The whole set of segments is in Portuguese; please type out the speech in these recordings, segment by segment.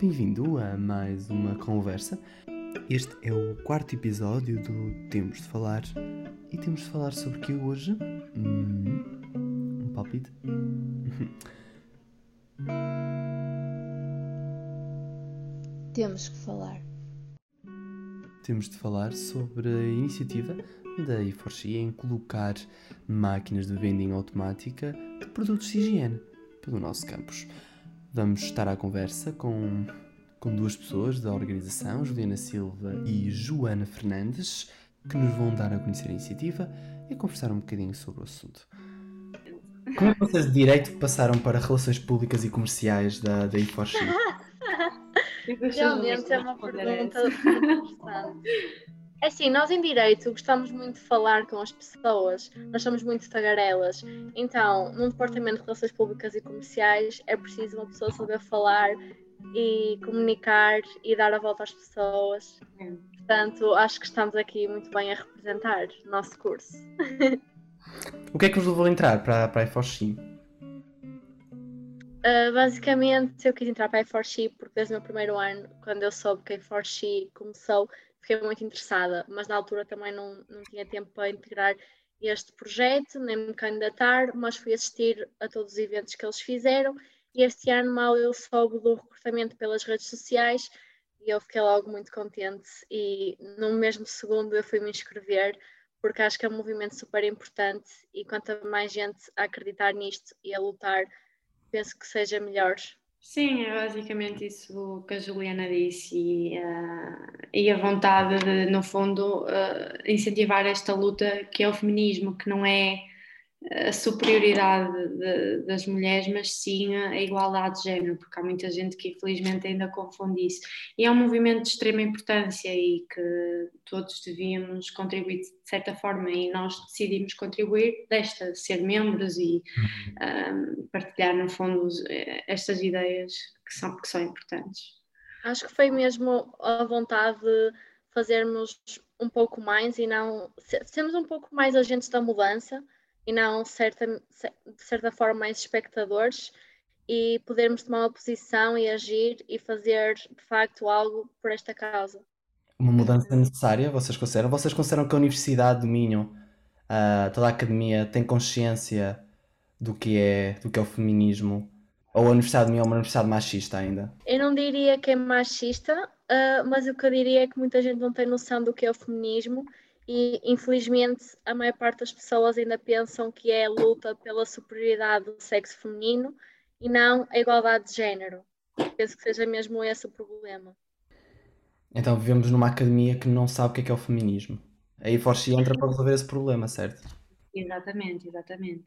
Bem-vindo a mais uma conversa. Este é o quarto episódio do Temos de Falar. E temos de falar sobre o que hoje? Hum, um palpite? Temos que falar. Temos de falar sobre a iniciativa da E4X em colocar máquinas de vending automática de produtos de higiene pelo nosso campus. Vamos estar à conversa com, com duas pessoas da organização, Juliana Silva e Joana Fernandes, que nos vão dar a conhecer a iniciativa e conversar um bocadinho sobre o assunto. Como é que vocês de direito passaram para relações públicas e comerciais da, da E4X? Realmente é uma pergunta interessante. É assim, nós em direito gostamos muito de falar com as pessoas, nós somos muito tagarelas. Então, num departamento de relações públicas e comerciais, é preciso uma pessoa saber falar e comunicar e dar a volta às pessoas. Portanto, acho que estamos aqui muito bem a representar o nosso curso. o que é que vos levou a entrar para, para a E4X? Uh, basicamente, eu quis entrar para a E4X porque desde o meu primeiro ano, quando eu soube que a E4X começou, fiquei muito interessada, mas na altura também não, não tinha tempo para integrar este projeto, nem me candidatar, mas fui assistir a todos os eventos que eles fizeram e este ano mal eu soube do recrutamento pelas redes sociais e eu fiquei logo muito contente e no mesmo segundo eu fui me inscrever porque acho que é um movimento super importante e quanto mais gente a acreditar nisto e a lutar, penso que seja melhor Sim, é basicamente isso que a Juliana disse e, uh, e a vontade de, no fundo, uh, incentivar esta luta que é o feminismo, que não é a superioridade de, das mulheres, mas sim a igualdade de género, porque há muita gente que infelizmente ainda confunde isso. E é um movimento de extrema importância e que todos devíamos contribuir de certa forma, e nós decidimos contribuir desta, ser membros e um, partilhar, no fundo, estas ideias que são, que são importantes. Acho que foi mesmo a vontade de fazermos um pouco mais e não sermos um pouco mais agentes da mudança e não certa, de certa forma mais espectadores e podermos tomar uma posição e agir e fazer de facto algo por esta causa. Uma mudança necessária, vocês consideram? Vocês consideram que a Universidade do Minho, uh, toda a academia, tem consciência do que é, do que é o feminismo? Ou a Universidade do Minho é uma universidade machista ainda? Eu não diria que é machista, uh, mas o que eu diria é que muita gente não tem noção do que é o feminismo e infelizmente a maior parte das pessoas ainda pensam que é a luta pela superioridade do sexo feminino e não a igualdade de género. Penso que seja mesmo esse o problema. Então vivemos numa academia que não sabe o que é, que é o feminismo. A Force entra para resolver esse problema, certo? Exatamente, exatamente.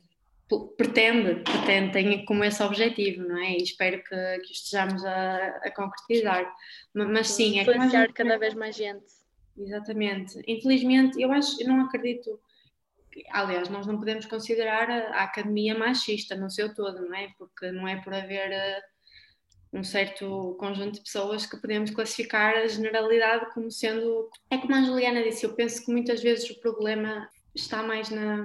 Pretende, pretende, tem como esse objetivo, não é? E espero que, que estejamos a, a concretizar. Mas, mas sim, é que cada vez mais gente Exatamente. Infelizmente, eu acho, eu não acredito. Que, aliás, nós não podemos considerar a, a, academia machista no seu todo, não é? Porque não é por haver uh, um certo conjunto de pessoas que podemos classificar a generalidade como sendo. É como a Juliana disse, eu penso que muitas vezes o problema está mais na,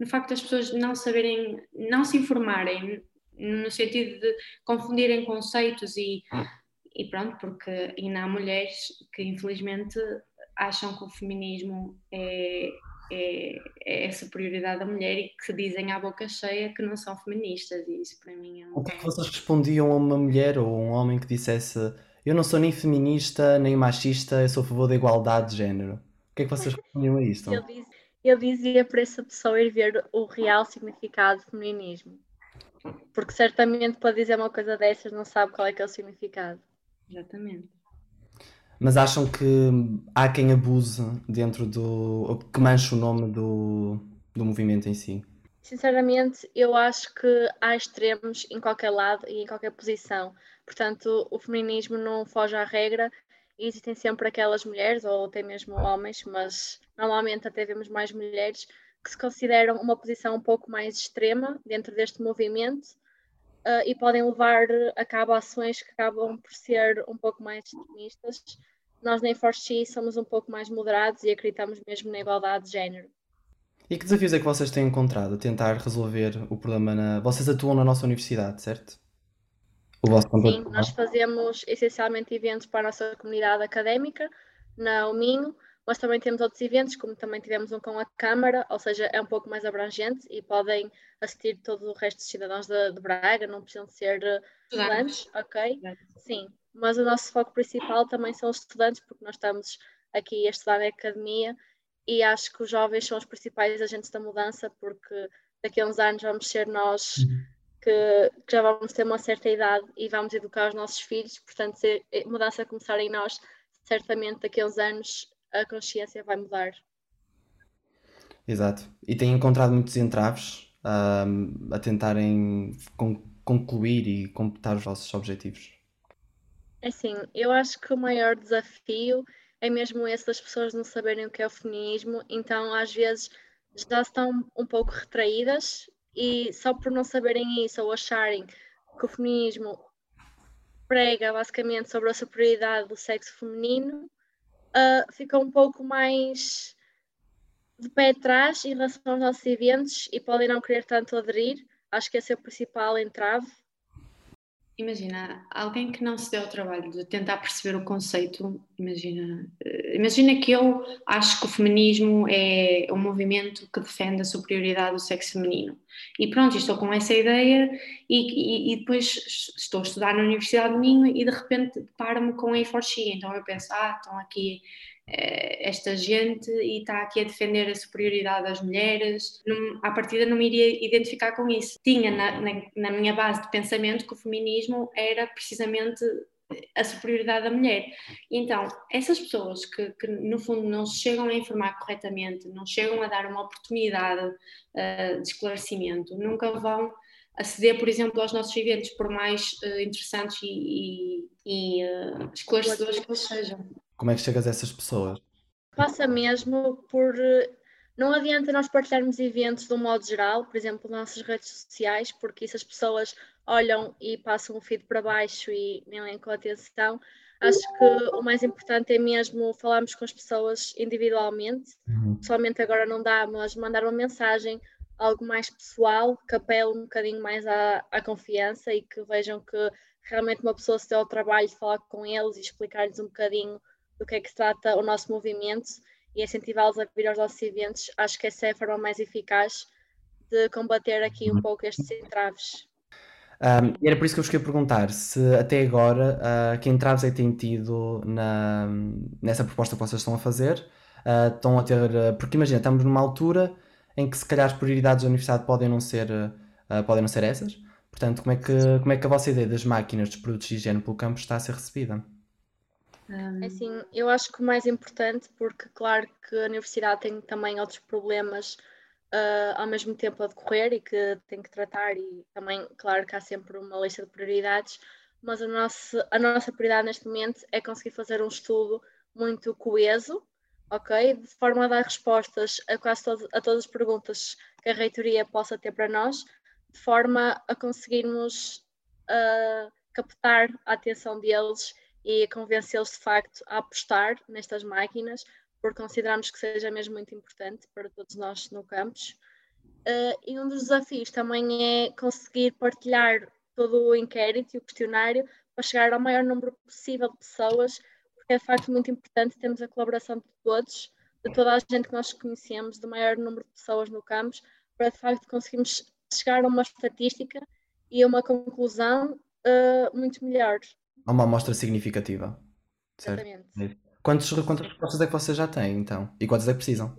no facto das pessoas não saberem, não se informarem, no sentido de confundirem conceitos e e pronto, porque ainda há mulheres que infelizmente acham que o feminismo é, é, é a superioridade da mulher e que dizem à boca cheia que não são feministas e isso para mim é um... O que é que vocês respondiam a uma mulher ou a um homem que dissesse eu não sou nem feminista nem machista, eu sou a favor da igualdade de género? O que é que vocês respondiam a isto? Eu, diz, eu dizia para essa pessoa ir ver o real significado do feminismo. Porque certamente para dizer uma coisa dessas não sabe qual é que é o significado. Exatamente. Mas acham que há quem abuse dentro do. que manche o nome do, do movimento em si? Sinceramente, eu acho que há extremos em qualquer lado e em qualquer posição. Portanto, o feminismo não foge à regra e existem sempre aquelas mulheres, ou até mesmo homens, mas normalmente até vemos mais mulheres, que se consideram uma posição um pouco mais extrema dentro deste movimento uh, e podem levar a cabo ações que acabam por ser um pouco mais extremistas. Nós na Force somos um pouco mais moderados e acreditamos mesmo na igualdade de género. E que desafios é que vocês têm encontrado a tentar resolver o problema na... Vocês atuam na nossa universidade, certo? O vosso Sim, nós fazemos essencialmente eventos para a nossa comunidade académica na Minho, mas também temos outros eventos, como também tivemos um com a Câmara, ou seja, é um pouco mais abrangente e podem assistir todo o resto dos cidadãos de, de Braga, não precisam ser eh, estudantes, ok? Sim, mas o nosso foco principal também são os estudantes, porque nós estamos aqui a estudar na academia e acho que os jovens são os principais agentes da mudança, porque daqui a uns anos vamos ser nós uhum. que, que, já vamos ter uma certa idade e vamos educar os nossos filhos, portanto, se a mudança começar em nós, certamente daqui a uns anos a consciência vai mudar. Exato. E tem encontrado muitos entraves um, a tentarem con concluir e completar os vossos objetivos? É assim, eu acho que o maior desafio é mesmo esse das pessoas não saberem o que é o feminismo, então às vezes já estão um pouco retraídas e só por não saberem isso ou acharem que o feminismo prega basicamente sobre a superioridade do sexo feminino, uh, ficam um pouco mais de pé atrás em relação aos nossos eventos e podem não querer tanto aderir. Acho que esse é o principal entrave Imagina, alguém que não se deu ao trabalho de tentar perceber o conceito, imagina, eh, imagina que eu acho que o feminismo é um movimento que defende a superioridade do sexo feminino. E pronto, estou com essa ideia e, e, e depois estou a estudar na Universidade de Minho e de repente deparo-me com a E4X. Então eu penso, ah, estão aqui esta gente e está aqui a defender a superioridade das mulheres. Não, à partida não me iria identificar com isso. Tinha na, na, na minha base de pensamento que o feminismo era precisamente a superioridade da mulher. Então, essas pessoas que, que, no fundo não chegam a informar corretamente, não chegam a dar uma oportunidade uh, de esclarecimento, nunca vão aceder, por exemplo, aos nossos eventos, por mais uh, interessantes e, e, e uh, esclarecedores que eles sejam. Como é que chegas a essas pessoas? Passa mesmo por. Não adianta nós partilharmos eventos de um modo geral, por exemplo, nas nossas redes sociais, porque isso as pessoas olham e passam o feed para baixo e nem leem com atenção. Acho que o mais importante é mesmo falarmos com as pessoas individualmente. Uhum. Pessoalmente agora não dá, mas mandar uma mensagem, algo mais pessoal, que apele um bocadinho mais à, à confiança e que vejam que realmente uma pessoa se deu ao trabalho de falar com eles e explicar-lhes um bocadinho do que é que se trata o nosso movimento e incentivá-los a vir aos nossos eventos. Acho que essa é a forma mais eficaz de combater aqui um pouco estes entraves. Um, era por isso que eu vos queria perguntar se até agora uh, que entraves é que têm tido na, nessa proposta que vocês estão a fazer. Uh, estão a ter. Uh, porque imagina, estamos numa altura em que se calhar as prioridades da universidade podem não ser, podem não ser essas. Portanto, como é, que, como é que a vossa ideia das máquinas dos produtos de higiene pelo campo está a ser recebida? Um... Assim, eu acho que o mais importante, porque claro que a universidade tem também outros problemas uh, ao mesmo tempo a decorrer e que tem que tratar, e também, claro que há sempre uma lista de prioridades, mas a nossa, a nossa prioridade neste momento é conseguir fazer um estudo muito coeso, ok? De forma a dar respostas a quase todo, a todas as perguntas que a reitoria possa ter para nós, de forma a conseguirmos uh, captar a atenção deles e convencê-los de facto a apostar nestas máquinas, porque consideramos que seja mesmo muito importante para todos nós no campus. Uh, e um dos desafios também é conseguir partilhar todo o inquérito e o questionário para chegar ao maior número possível de pessoas, porque é de facto muito importante termos a colaboração de todos, de toda a gente que nós conhecemos, do maior número de pessoas no campus, para de facto conseguirmos chegar a uma estatística e a uma conclusão uh, muito melhor a uma amostra significativa. Certo? Exatamente. Quantos, quantas respostas é que vocês já têm, então? E quantas é que precisam?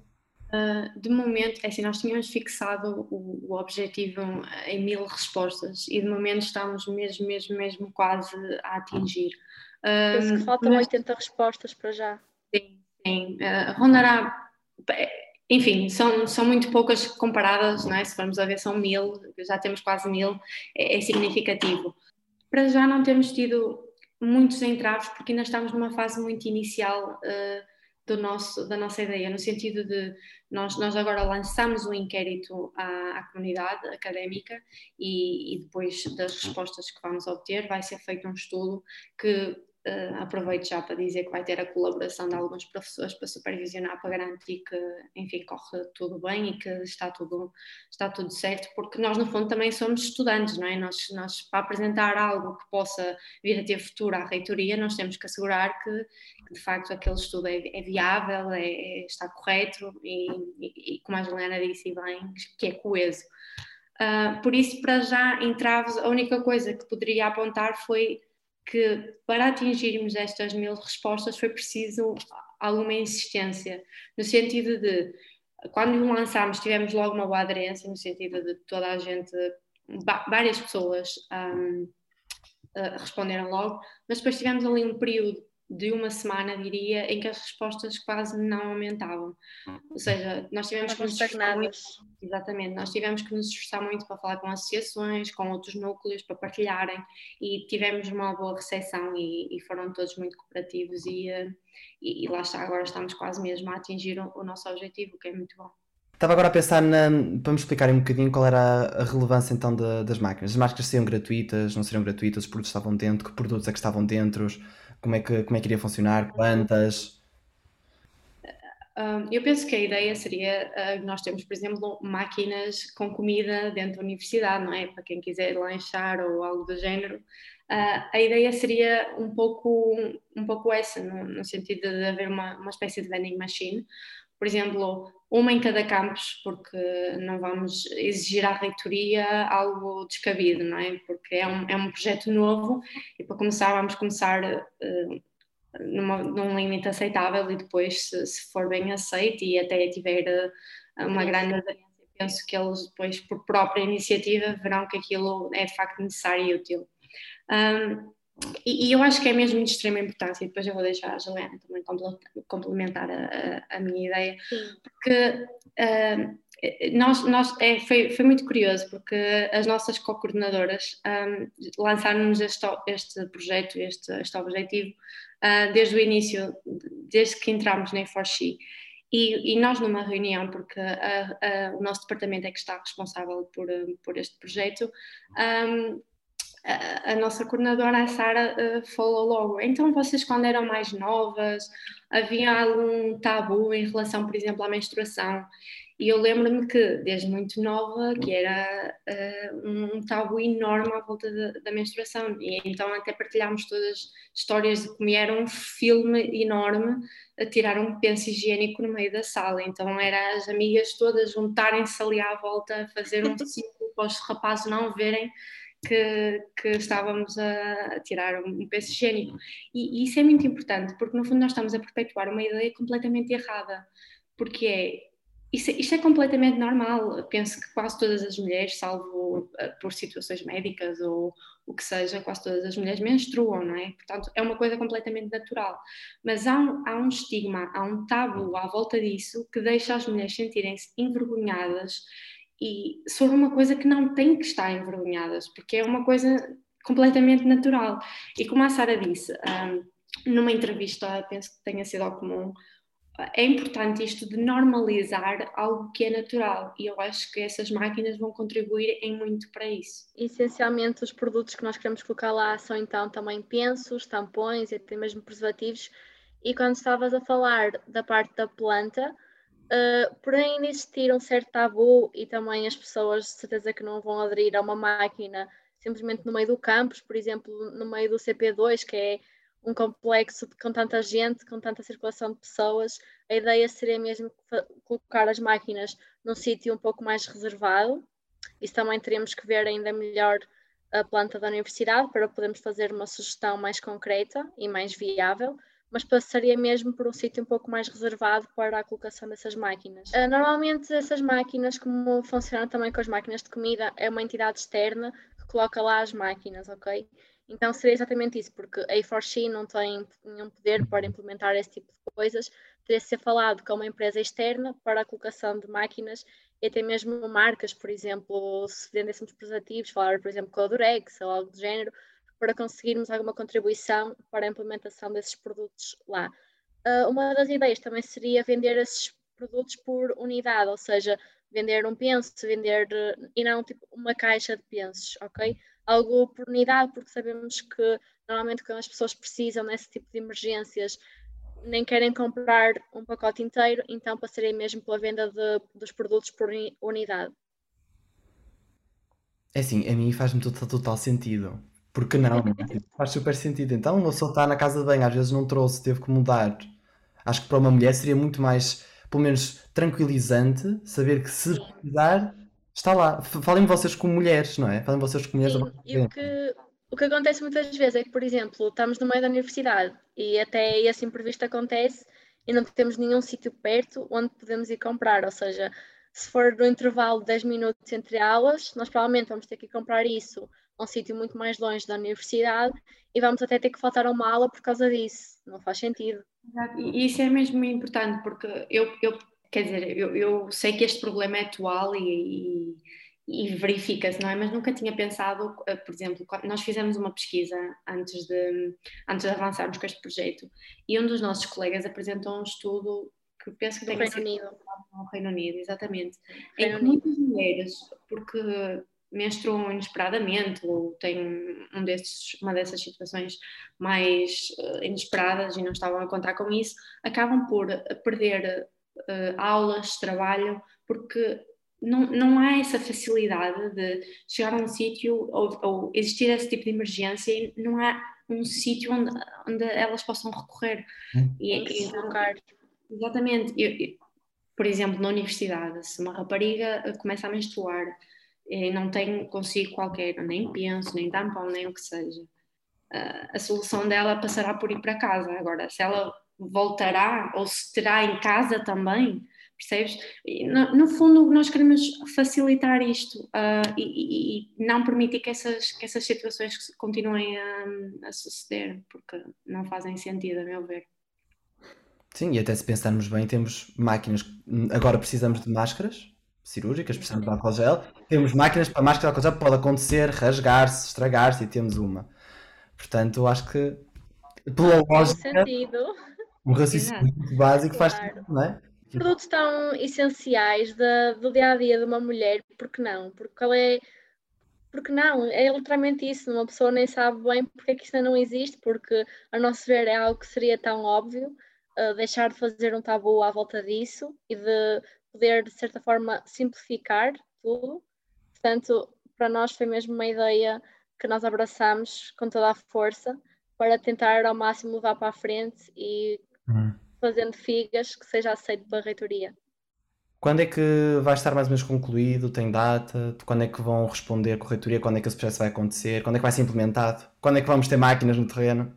Uh, de momento, é assim, nós tínhamos fixado o, o, objetivo em mil respostas e de momento estamos mesmo, mesmo, mesmo quase a atingir. Uh, Penso que faltam mas... 80 respostas para já. Sim, sim. Uh, rondará. Enfim, são, são muito poucas comparadas, não é? se formos a ver, são mil, já temos quase mil, é, é significativo. Para já não temos tido muitos entraves porque ainda estamos numa fase muito inicial uh, do nosso, da nossa ideia, no sentido de nós, nós agora lançamos um inquérito à, à comunidade académica e, e, depois das respostas que vamos obter vai ser feito um estudo que uh, aproveito já para dizer que vai ter a colaboração de alguns professores para supervisionar, para garantir que, enfim, corre tudo bem e que está tudo, está tudo certo, porque nós, no fundo, também somos estudantes, não é? Nós, nós, para apresentar algo que possa vir a ter futuro à reitoria, nós temos que assegurar que, que de facto, aquele estudo é, é viável, é, é, está correto e, e, e, como a Juliana disse bem, que é coeso. Uh, por isso, para já, em Traves, a única coisa que poderia apontar foi que para atingirmos estas mil respostas foi preciso alguma insistência, no sentido de, quando lançámos, tivemos logo uma boa aderência, no sentido de toda a gente, várias pessoas um, ah, responderam logo, mas depois tivemos ali um período de uma semana, diria, em que as respostas quase não aumentavam. Ou seja, nós tivemos que nos esforçar muito, exatamente, nós tivemos que nos esforçar muito para falar com associações, com outros núcleos, para partilharem e tivemos uma boa recepção e, e foram todos muito cooperativos e, eh, e, e, lá está, agora estamos quase mesmo a atingir o, o nosso objetivo, que é muito bom. Estava agora a pensar na, para me explicar um bocadinho qual era a relevância então de, das máquinas. As máquinas seriam gratuitas, não seriam gratuitas, os produtos estavam dentro, que produtos é que estavam dentro, como é que, como é que iria funcionar, quantas? eu penso que a ideia seria, uh, nós temos, por exemplo, máquinas com comida dentro da universidade, não é? Para quem quiser lanchar ou algo do género. Uh, a ideia seria um pouco, um pouco essa, no sentido de haver uma, uma espécie de vending machine. Por exemplo, uma em cada campus, porque não vamos exigir à reitoria algo descabido, não é? Porque é um, é um projeto novo e para começar vamos começar uh, numa, num limite aceitável e depois, se, se, for bem aceito e até tiver uh, uma grande aderência, penso que eles depois, por própria iniciativa, verão que aquilo é de facto necessário e útil. Um, e, e, eu acho que é mesmo de extrema importância, e depois eu vou deixar a Juliana também complementar a, a, a minha ideia, Sim. porque uh, nós, nós é, foi, foi muito curioso, porque as nossas co-coordenadoras um, lançaram-nos este, este projeto, este, este objetivo, uh, desde o início, desde que entramos na Forxi. E, e, nós, numa reunião, porque a, a, o nosso departamento é que está responsável por, por este projeto, um, a, nossa coordenadora, a Sara, uh, falou logo. Então, vocês, quando eram mais novas, havia algum tabu em relação, por exemplo, à menstruação? E eu lembro-me que, desde muito nova, que era uh, um tabu enorme à volta da, da, menstruação. E então até partilhámos todas histórias de como era um filme enorme a tirar um penso higiênico no meio da sala. Então era as amigas todas juntarem-se ali à volta, a fazer um ciclo para os rapazes não verem que, que estávamos a, tirar um peso higiênico. E, e, isso é muito importante, porque no fundo nós estamos a perpetuar uma ideia completamente errada, porque é. Isto, isto é completamente normal. Penso que quase todas as mulheres, salvo uh, por situações médicas ou o que seja, quase todas as mulheres menstruam, não é? Portanto, é uma coisa completamente natural. Mas há um, há um estigma, há um tabu à volta disso que deixa as mulheres sentirem-se envergonhadas e sobre uma coisa que não tem que estar envergonhadas, porque é uma coisa completamente natural. E como a Sara disse, um, numa entrevista, penso que tenha sido ao comum, é importante isto de normalizar algo que é natural e eu acho que essas máquinas vão contribuir em muito para isso. Essencialmente, os produtos que nós queremos colocar lá são então também pensos, tampões e até mesmo preservativos. E quando estavas a falar da parte da planta, Uh, porém, existir um certo tabu e também as pessoas de certeza que não vão aderir a uma máquina simplesmente no meio do campus, por exemplo, no meio do CP2, que é um complexo com tanta gente, com tanta circulação de pessoas. A ideia seria mesmo colocar as máquinas num sítio um pouco mais reservado. Isso também teríamos que ver ainda melhor a planta da universidade para podermos fazer uma sugestão mais concreta e mais viável mas passaria mesmo por um sítio um pouco mais reservado para a colocação dessas máquinas. Uh, normalmente essas máquinas, como funcionam também com as máquinas de comida, é uma entidade externa que coloca lá as máquinas, ok? Então seria exatamente isso, porque a A4C não tem nenhum poder para implementar esse tipo de coisas, teria de ser falado com uma empresa externa para a colocação de máquinas e até mesmo marcas, por exemplo, se vendêssemos preservativos, falar, por exemplo, com a Durex ou algo do género, para conseguirmos alguma contribuição para a implementação desses produtos lá. Uh, uma das ideias também seria vender esses produtos por unidade, ou seja, vender um penso, vender e não tipo uma caixa de pensos, ok? Algo por unidade, porque sabemos que normalmente quando as pessoas precisam nesse tipo de emergências, nem querem comprar um pacote inteiro, então passarei mesmo pela venda de, dos produtos por unidade. É assim, a mim faz-me total, total sentido. Porque não? faz super sentido. Então, uma pessoa está na casa de banho, às vezes não trouxe, teve que mudar. Acho que para uma mulher seria muito mais, pelo menos, tranquilizante saber que se precisar, está lá. Falem vocês como mulheres, não é? Falem vocês como mulheres. Sim, e o que, o que acontece muitas vezes é que, por exemplo, estamos no meio da universidade e até esse imprevisto acontece e não temos nenhum sítio perto onde podemos ir comprar. Ou seja, se for no intervalo de 10 minutos entre aulas, nós provavelmente vamos ter que comprar isso a um sítio muito mais longe da universidade e vamos até ter que faltar a uma aula por causa disso. Não faz sentido. E isso é mesmo importante, porque eu, eu quer dizer, eu, eu sei que este problema é atual e, e, e verifica-se, não é? Mas nunca tinha pensado, eh, por exemplo, nós fizemos uma pesquisa antes de, antes de avançarmos com este projeto e um dos nossos colegas apresentou um estudo que penso que tem Reino Unido. no Reino Unido, exatamente, Reino em que muitas mulheres, porque menstruam inesperadamente ou têm um desses, uma dessas situações mais uh, inesperadas e não estavam a contar com isso, acabam por perder uh, aulas, trabalho, porque não, não há essa facilidade de chegar a um sítio ou, ou, existir esse tipo de emergência e não há um sítio onde, onde elas possam recorrer. Hum. E, e, então, exatamente. Eu, eu, por exemplo, na universidade, se uma rapariga começa a menstruar e não tem consigo qualquer, nem penso, nem tampão, nem o que seja, uh, a solução dela passará por ir para casa. Agora, se ela voltará ou se terá em casa também, percebes? No, no fundo, nós queremos facilitar isto uh, e, e, não permitir que essas, que essas situações continuem a, a suceder, porque não fazem sentido, a meu ver. Sim, e até se pensarmos bem, temos máquinas, agora precisamos de máscaras cirúrgicas, precisamos de álcool gel, temos máquinas para máscara de álcool gel, pode acontecer, rasgar-se, estragar-se e temos uma. Portanto, eu acho que pela lógica, um raciocínio básico claro. faz sentido, não é? Produtos tão essenciais de, do dia a dia de uma mulher, porque não? Porque ela é. Porque não? É literalmente isso. Uma pessoa nem sabe bem porque é que isso não existe, porque, a nosso ver, é algo que seria tão óbvio. Uh, deixar de fazer um tabu à volta disso e de poder, de certa forma, simplificar tudo. Portanto, para nós foi mesmo uma ideia que nós abraçamos com toda a força para tentar ao máximo levar para a frente e uhum. fazendo figas que seja aceito pela reitoria. Quando é que vai estar mais ou menos concluído? Tem data? Quando é que vão responder a corretoria? Quando é que esse processo vai acontecer? Quando é que vai ser implementado? Quando é que vamos ter máquinas no terreno?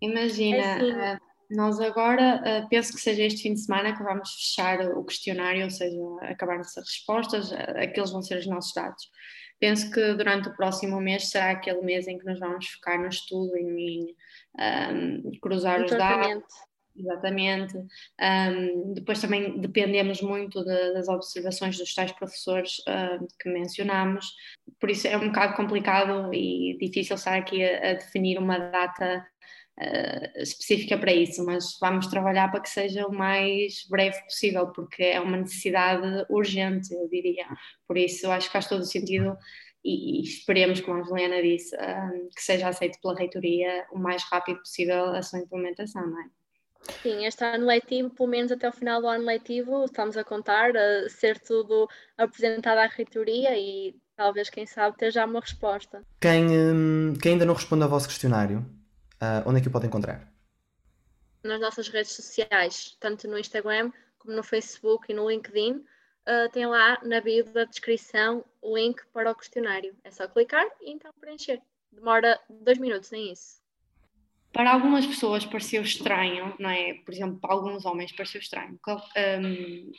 Imagina, é assim. Eh, nós agora, uh, penso que seja este fim de semana que vamos fechar o questionário, ou seja, acabar as respostas, uh, aqueles vão ser os nossos dados. Penso que durante o próximo mês será aquele mês em que nos vamos focar no estudo, em, um, cruzar os dados. Exatamente. Um, depois também dependemos muito de, das observações dos tais professores uh, que mencionamos, por isso é um bocado complicado e difícil estar aqui a, a definir uma data uh, específica para isso, mas vamos trabalhar para que seja o mais breve possível, porque é uma necessidade urgente, eu diria. Por isso, acho que faz todo o sentido e, e esperemos, como a Juliana disse, uh, que seja aceito pela reitoria o mais rápido possível a sua implementação, não é? Sim, este ano letivo, pelo menos até o final do ano letivo, estamos a contar a ser tudo apresentado à reitoria e talvez, quem sabe, ter já uma resposta. Quem, hum, quem ainda não responde ao vosso questionário, uh, onde é que o pode encontrar? Nas nossas redes sociais, tanto no Instagram como no Facebook e no LinkedIn. Uh, tem lá na bio da descrição o link para o questionário. É só clicar e então preencher. Demora dois minutos, nem isso. Para algumas pessoas pareceu estranho, não é? Por exemplo, para alguns homens pareceu estranho, um,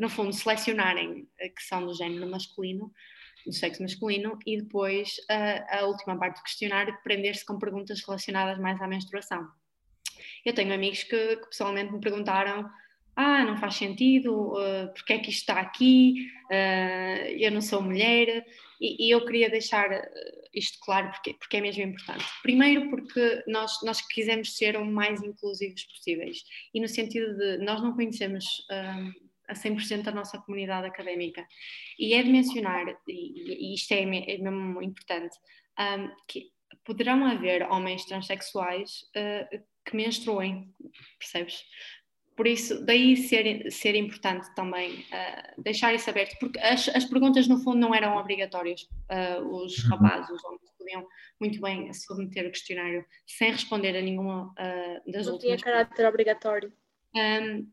no fundo, selecionarem que são do género masculino do sexo masculino e depois a, a última parte do questionário prender-se com perguntas relacionadas mais à menstruação. Eu tenho amigos que, que pessoalmente me perguntaram ah, não faz sentido, uh, porque é que isto está aqui, uh, eu não sou mulher, e, e, eu queria deixar isto claro porque, porque é mesmo importante. Primeiro porque nós, nós quisemos ser o mais inclusivos possíveis, e no sentido de nós não conhecemos... Uh, a 100% da nossa comunidade académica. E é de mencionar, e, e isto é, é mesmo importante, um, que poderão haver homens transexuais uh, que menstruem, percebes? Por isso, daí ser, ser importante também uh, deixar isso aberto, porque as, as perguntas no fundo não eram obrigatórias. Uh, os uhum. rapazes, os homens podiam muito bem submeter o questionário sem responder a nenhuma uh, das não últimas. Não tinha caráter obrigatório. Um,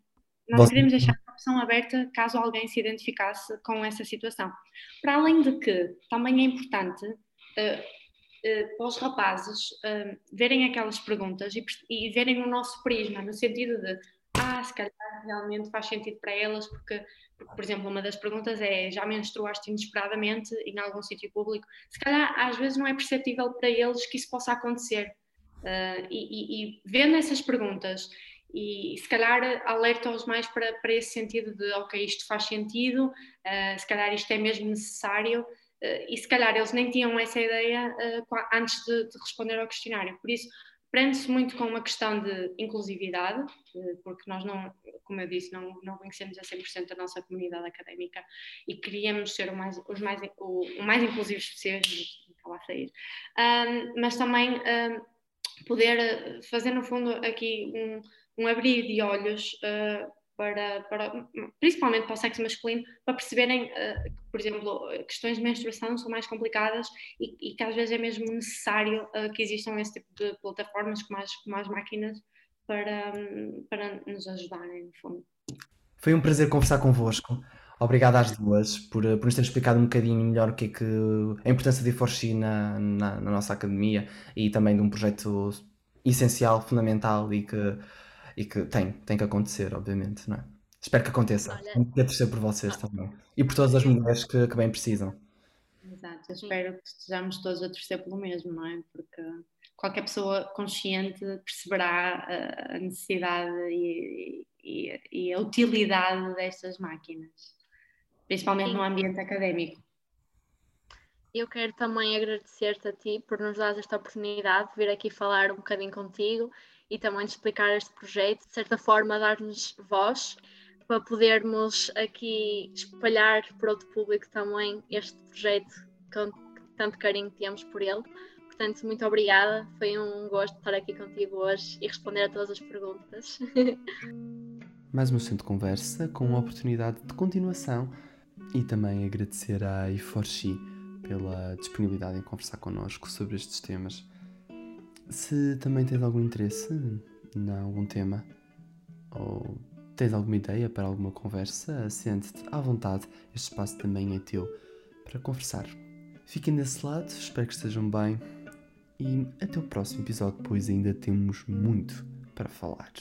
nós Você... queremos deixar opção aberta caso alguém se identificasse com essa situação. Para além de que também é importante uh, para os rapazes uh, verem aquelas perguntas e, e, verem o nosso prisma, no sentido de, ah, se calhar realmente faz sentido para elas, porque, porque por exemplo, uma das perguntas é, já menstruaste inesperadamente em algum sítio público? Se calhar, às vezes, não é perceptível para eles que isso possa acontecer. Uh, e, e, e vendo essas perguntas e se calhar alerta-os mais para, para esse sentido de ok, isto faz sentido, uh, se calhar isto é mesmo necessário uh, e se calhar eles nem tinham essa ideia uh, antes de, de, responder ao questionário. Por isso, prende-se muito com uma questão de inclusividade, porque nós não, como eu disse, não, não conhecemos a 100% a nossa comunidade académica e queríamos ser o mais, os mais, o, o mais inclusivos possíveis, estava a sair, um, mas também um, poder fazer no fundo aqui um um abrir de olhos uh, para, para, principalmente para o sexo masculino, para perceberem uh, que, por exemplo, questões de menstruação são mais complicadas e, e que às vezes é mesmo necessário uh, que existam esse tipo de plataformas como as, como as máquinas para, um, para nos ajudarem, no fundo. Foi um prazer conversar convosco. Obrigado às duas por, por nos terem explicado um bocadinho melhor o que é que a importância de Forci na, na, na nossa academia e também de um projeto essencial, fundamental e que e que tem, tem que acontecer, obviamente, não é? Espero que aconteça. Olha... Que torcer por vocês ah. também. E por todas as mulheres que, que bem precisam. Exato, eu espero que estejamos todos a torcer pelo mesmo, não é? Porque qualquer pessoa consciente perceberá a necessidade e, e, e a utilidade destas máquinas, principalmente Sim. no ambiente académico. Eu quero também agradecer-te a ti por nos dar esta oportunidade de vir aqui falar um bocadinho contigo e também de explicar este projeto, de certa forma dar-nos voz para podermos aqui espalhar para outro público também este projeto com tanto carinho temos por ele. Portanto, muito obrigada. Foi um gosto estar aqui contigo hoje e responder a todas as perguntas. Mais uma de conversa com uma oportunidade de continuação e também agradecer à i4X pela disponibilidade em conversar connosco sobre estes temas. Se também tens algum interesse em algum tema ou tens alguma ideia para alguma conversa, sente-te à vontade. Este espaço também é teu para conversar. Fiquem desse lado, espero que estejam bem e até o próximo episódio, pois ainda temos muito para falar.